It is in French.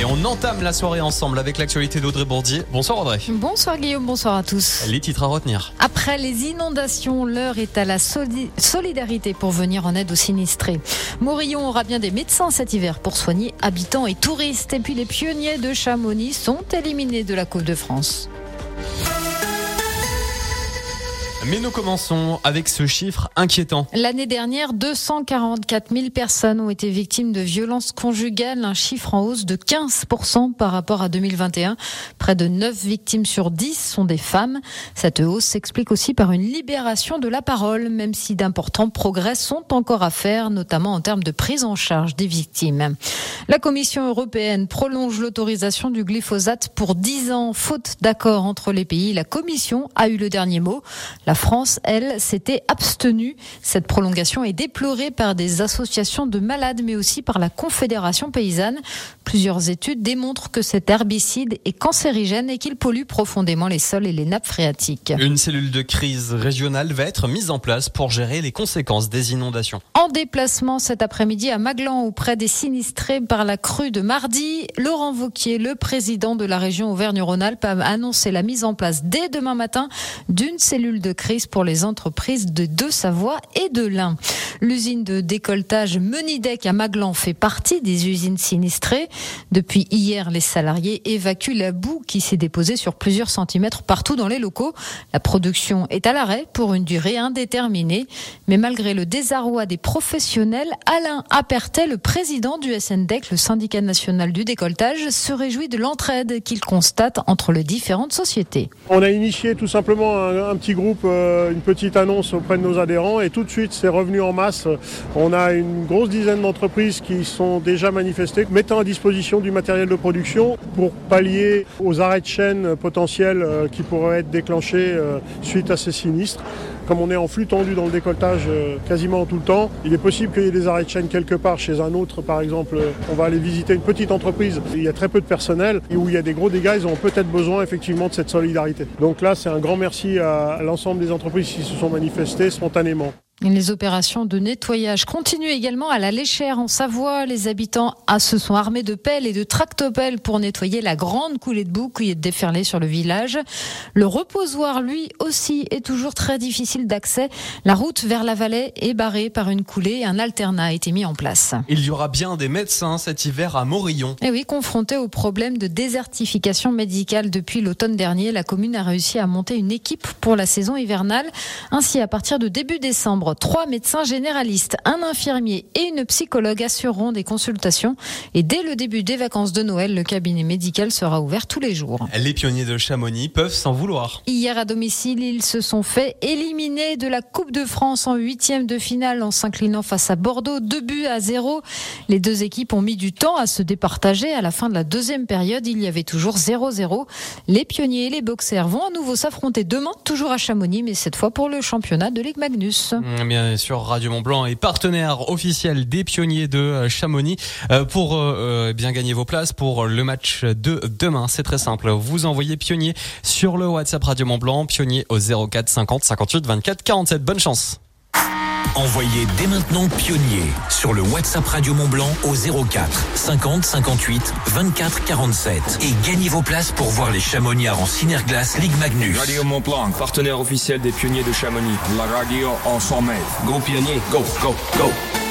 Et on entame la soirée ensemble avec l'actualité d'Audrey Bourdier. Bonsoir Audrey. Bonsoir Guillaume, bonsoir à tous. Les titres à retenir. Après les inondations, l'heure est à la solidarité pour venir en aide aux sinistrés. Morillon aura bien des médecins cet hiver pour soigner habitants et touristes. Et puis les pionniers de Chamonix sont éliminés de la Coupe de France. Mais nous commençons avec ce chiffre inquiétant. L'année dernière, 244 000 personnes ont été victimes de violences conjugales, un chiffre en hausse de 15% par rapport à 2021. Près de 9 victimes sur 10 sont des femmes. Cette hausse s'explique aussi par une libération de la parole, même si d'importants progrès sont encore à faire, notamment en termes de prise en charge des victimes. La Commission européenne prolonge l'autorisation du glyphosate pour 10 ans, faute d'accord entre les pays. La Commission a eu le dernier mot. France, elle, s'était abstenue. Cette prolongation est déplorée par des associations de malades, mais aussi par la Confédération paysanne. Plusieurs études démontrent que cet herbicide est cancérigène et qu'il pollue profondément les sols et les nappes phréatiques. Une cellule de crise régionale va être mise en place pour gérer les conséquences des inondations. En déplacement cet après-midi à Maglan, auprès des sinistrés par la crue de mardi, Laurent Vauquier, le président de la région Auvergne-Rhône-Alpes, a annoncé la mise en place dès demain matin d'une cellule de crise pour les entreprises de Deux-Savoie et de l'Ain. L'usine de décolletage Menidec à Maglan fait partie des usines sinistrées. Depuis hier, les salariés évacuent la boue qui s'est déposée sur plusieurs centimètres partout dans les locaux. La production est à l'arrêt pour une durée indéterminée. Mais malgré le désarroi des professionnels, Alain Apertet, le président du SNDEC, le syndicat national du décolletage, se réjouit de l'entraide qu'il constate entre les différentes sociétés. On a initié tout simplement un, petit groupe, euh, une petite annonce auprès de nos adhérents et tout de suite c'est revenu en masse. On a une grosse dizaine d'entreprises qui sont déjà manifestées, mettant à disposition du matériel de production pour pallier aux arrêts de chaîne potentiels euh, qui pourraient être déclenchés euh, suite à ces sinistres. Comme on est en flux tendu dans le décolletage euh, quasiment tout le temps, il est possible qu'il y ait des arrêts de chaîne quelque part chez un autre. Par exemple, on va aller visiter une petite entreprise, il y a très peu de personnel et où il y a des gros dégâts, ils ont peut-être besoin effectivement de cette solidarité. Donc là, c'est un grand merci à l'ensemble des entreprises qui se sont manifestées spontanément. Les opérations de nettoyage continuent également à la Léchère en Savoie. Les habitants ah, se sont armés de pelles et de tractopelles pour nettoyer la grande coulée de boue qui est déferlée sur le village. Le reposoir, lui aussi, est toujours très difficile d'accès. La route vers la vallée est barrée par une coulée et un alternat a été mis en place. Il y aura bien des médecins cet hiver à Morillon. Et eh oui, confronté au problème de désertification médicale depuis l'automne dernier, la commune a réussi à monter une équipe pour la saison hivernale. Ainsi, à partir de début décembre, Trois médecins généralistes, un infirmier et une psychologue assureront des consultations. Et dès le début des vacances de Noël, le cabinet médical sera ouvert tous les jours. Les pionniers de Chamonix peuvent s'en vouloir. Hier à domicile, ils se sont fait éliminer de la Coupe de France en huitième de finale en s'inclinant face à Bordeaux, deux buts à zéro. Les deux équipes ont mis du temps à se départager. À la fin de la deuxième période, il y avait toujours 0-0. Les pionniers et les boxers vont à nouveau s'affronter demain, toujours à Chamonix, mais cette fois pour le championnat de Ligue Magnus. Mmh. Bien sûr, Radio Mont Blanc est partenaire officiel des pionniers de euh, Chamonix euh, pour euh, bien gagner vos places pour le match de demain. C'est très simple. Vous envoyez pionnier sur le WhatsApp Radio Mont Blanc, pionnier au 04 50 58 24 47. Bonne chance. Envoyez dès maintenant Pionnier sur le WhatsApp Radio Mont Blanc au 04 50 58 24 47 et gagnez vos places pour voir les Chamonniards en Cinerglace Ligue Magnus. Radio Mont Blanc, partenaire officiel des Pionniers de Chamonix. La radio en 100 mètres. Go Pionnier, go, go, go.